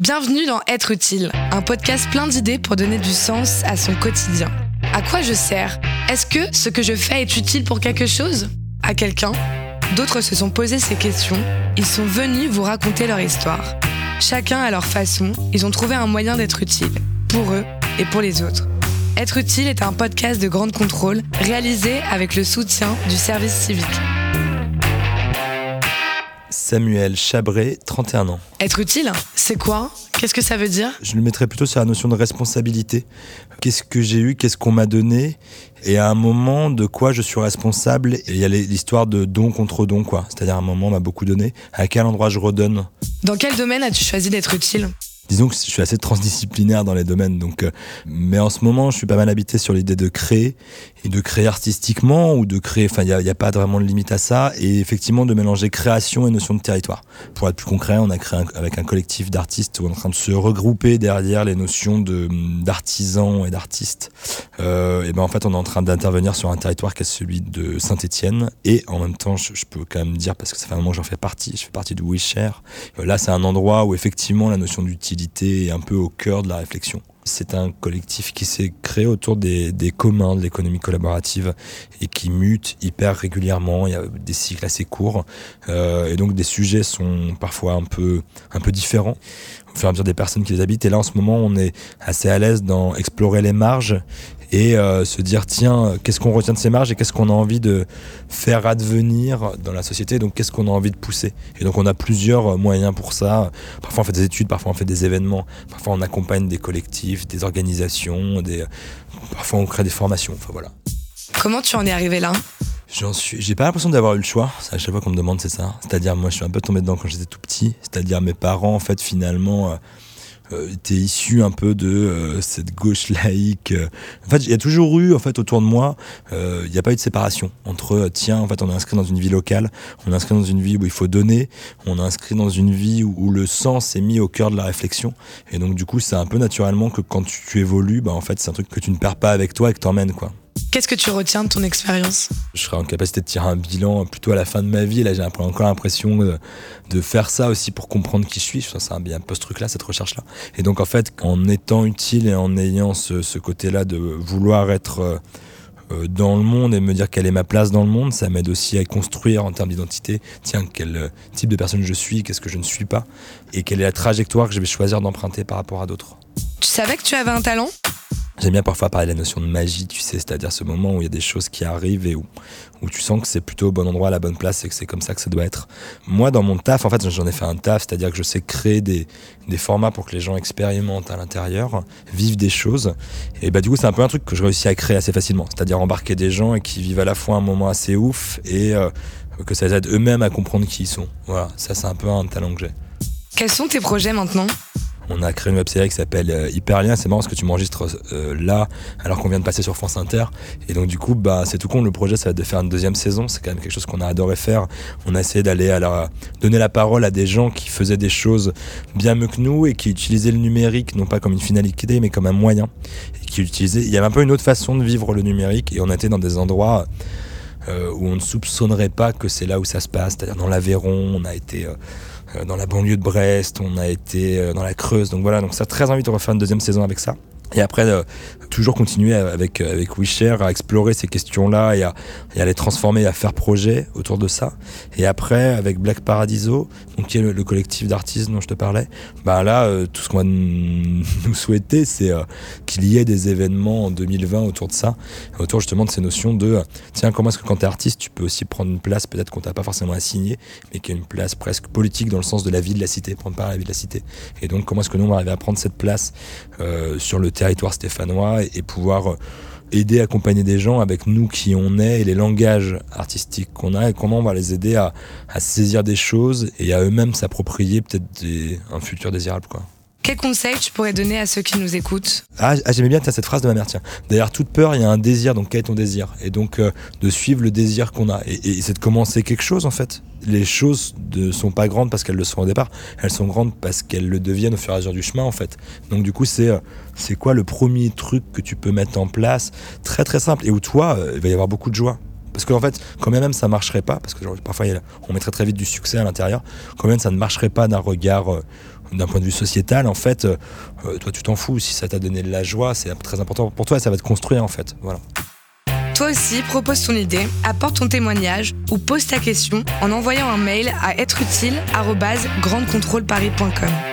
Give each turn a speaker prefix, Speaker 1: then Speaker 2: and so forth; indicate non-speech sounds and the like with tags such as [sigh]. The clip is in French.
Speaker 1: Bienvenue dans Être utile, un podcast plein d'idées pour donner du sens à son quotidien. À quoi je sers? Est-ce que ce que je fais est utile pour quelque chose? À quelqu'un? D'autres se sont posés ces questions. Ils sont venus vous raconter leur histoire. Chacun à leur façon, ils ont trouvé un moyen d'être utile, pour eux et pour les autres. Être utile est un podcast de grande contrôle réalisé avec le soutien du service civique.
Speaker 2: Samuel Chabré, 31 ans.
Speaker 1: Être utile, c'est quoi? Qu'est-ce que ça veut dire?
Speaker 2: Je le mettrais plutôt sur la notion de responsabilité. Qu'est-ce que j'ai eu? Qu'est-ce qu'on m'a donné? Et à un moment, de quoi je suis responsable? Et il y a l'histoire de don contre don, quoi. C'est-à-dire à un moment, on m'a beaucoup donné. À quel endroit je redonne?
Speaker 1: Dans quel domaine as-tu choisi d'être utile?
Speaker 2: Disons que je suis assez transdisciplinaire dans les domaines. Donc, euh, mais en ce moment, je suis pas mal habité sur l'idée de créer et de créer artistiquement ou de créer. Enfin, il n'y a, pas vraiment de limite à ça. Et effectivement, de mélanger création et notion de territoire. Pour être plus concret, on a créé avec un collectif d'artistes où on est en train de se regrouper derrière les notions de d'artisans et d'artistes. Euh, et ben en fait, on est en train d'intervenir sur un territoire qui est celui de Saint-Étienne. Et en même temps, je, je, peux quand même dire parce que ça fait un moment que j'en fais partie. Je fais partie de WeShare. Euh, là, c'est un endroit où effectivement la notion d'utilité un peu au cœur de la réflexion. C'est un collectif qui s'est créé autour des, des communs de l'économie collaborative et qui mute hyper régulièrement. Il y a des cycles assez courts euh, et donc des sujets sont parfois un peu, un peu différents au fur et à mesure des personnes qui les habitent. Et là, en ce moment, on est assez à l'aise dans explorer les marges et euh, se dire tiens qu'est-ce qu'on retient de ces marges et qu'est-ce qu'on a envie de faire advenir dans la société donc qu'est-ce qu'on a envie de pousser et donc on a plusieurs moyens pour ça parfois on fait des études parfois on fait des événements parfois on accompagne des collectifs des organisations des parfois on crée des formations enfin voilà
Speaker 1: comment tu en es arrivé là?
Speaker 2: J'en suis, j'ai pas l'impression d'avoir eu le choix. C'est à chaque fois qu'on me demande, c'est ça. C'est-à-dire, moi, je suis un peu tombé dedans quand j'étais tout petit. C'est-à-dire, mes parents, en fait, finalement, euh, euh, était issu un peu de euh, cette gauche laïque. En fait, il y a toujours eu, en fait, autour de moi, euh, il n'y a pas eu de séparation entre, euh, tiens, en fait, on est inscrit dans une vie locale, on est inscrit dans une vie où il faut donner, on est inscrit dans une vie où, où le sens est mis au cœur de la réflexion. Et donc, du coup, c'est un peu naturellement que quand tu, tu évolues, bah, en fait, c'est un truc que tu ne perds pas avec toi et que t'emmènes, quoi.
Speaker 1: Qu'est-ce que tu retiens de ton expérience
Speaker 2: Je serai en capacité de tirer un bilan plutôt à la fin de ma vie. Là, j'ai encore l'impression de, de, faire ça aussi pour comprendre qui je suis. C'est un, un peu ce truc-là, cette recherche-là. Et donc, en fait, en étant utile et en ayant ce, ce côté-là de vouloir être euh, dans le monde et me dire quelle est ma place dans le monde, ça m'aide aussi à construire en termes d'identité. Tiens, quel type de personne je suis, qu'est-ce que je ne suis pas, et quelle est la trajectoire que je vais choisir d'emprunter par rapport à d'autres.
Speaker 1: Tu savais que tu avais un talent
Speaker 2: J'aime bien parfois parler de la notion de magie, tu sais, c'est-à-dire ce moment où il y a des choses qui arrivent et où, où tu sens que c'est plutôt au bon endroit, à la bonne place et que c'est comme ça que ça doit être. Moi, dans mon taf, en fait, j'en ai fait un taf, c'est-à-dire que je sais créer des, des formats pour que les gens expérimentent à l'intérieur, vivent des choses. Et bah, du coup, c'est un peu un truc que je réussis à créer assez facilement, c'est-à-dire embarquer des gens et qui vivent à la fois un moment assez ouf et euh, que ça les aide eux-mêmes à comprendre qui ils sont. Voilà, ça, c'est un peu un talent que j'ai.
Speaker 1: Quels sont tes projets maintenant?
Speaker 2: On a créé une web série qui s'appelle euh, Hyperlien. C'est marrant parce que tu m'enregistres euh, là alors qu'on vient de passer sur France Inter. Et donc du coup, bah c'est tout con. Le projet, ça va être de faire une deuxième saison. C'est quand même quelque chose qu'on a adoré faire. On a essayé d'aller à donner la parole à des gens qui faisaient des choses bien mieux que nous et qui utilisaient le numérique non pas comme une finalité mais comme un moyen. Et qui utilisaient. Il y avait un peu une autre façon de vivre le numérique et on était dans des endroits euh, où on ne soupçonnerait pas que c'est là où ça se passe. C'est-à-dire dans l'Aveyron, on a été dans la banlieue de Brest, on a été euh, dans la Creuse. Donc voilà, donc ça très envie de refaire une deuxième saison avec ça. Et après, euh, toujours continuer avec, avec WeShare à explorer ces questions-là et à, les transformer, à faire projet autour de ça. Et après, avec Black Paradiso, donc qui est le, le collectif d'artistes dont je te parlais, bah là, euh, tout ce qu'on va [laughs] nous souhaiter, c'est euh, qu'il y ait des événements en 2020 autour de ça, autour justement de ces notions de, tiens, comment est-ce que quand tu es artiste, tu peux aussi prendre une place, peut-être qu'on t'a pas forcément assigné, mais qui est une place presque politique dans le sens de la vie de la cité, prendre part à la vie de la cité. Et donc, comment est-ce que nous, on va arriver à prendre cette place euh, sur le territoire stéphanois et, pouvoir aider, accompagner des gens avec nous qui on est et les langages artistiques qu'on a et comment on va les aider à, à saisir des choses et à eux-mêmes s'approprier peut-être un futur désirable. Quoi.
Speaker 1: Quel conseil tu pourrais donner à ceux qui nous écoutent
Speaker 2: Ah, j'aimais bien cette phrase de ma mère, tiens. Derrière toute peur, il y a un désir, donc quel est ton désir? Et donc euh, de suivre le désir qu'on a. Et, c'est de commencer quelque chose en fait. Les choses ne sont pas grandes parce qu'elles le sont au départ, elles sont grandes parce qu'elles le deviennent au fur et à mesure du chemin en fait. Donc du coup, c'est euh, quoi le premier truc que tu peux mettre en place? Très très simple et où toi, euh, il va y avoir beaucoup de joie. Parce qu'en fait, quand même ça marcherait pas, parce que parfois on mettrait très vite du succès à l'intérieur, quand même ça ne marcherait pas d'un regard euh, d'un point de vue sociétal, en fait, euh, toi tu t'en fous. Si ça t'a donné de la joie, c'est très important pour toi, ça va te construire en fait. Voilà.
Speaker 1: Toi aussi, propose ton idée, apporte ton témoignage ou pose ta question en envoyant un mail à êtreutile@grandecontrôleparis.com.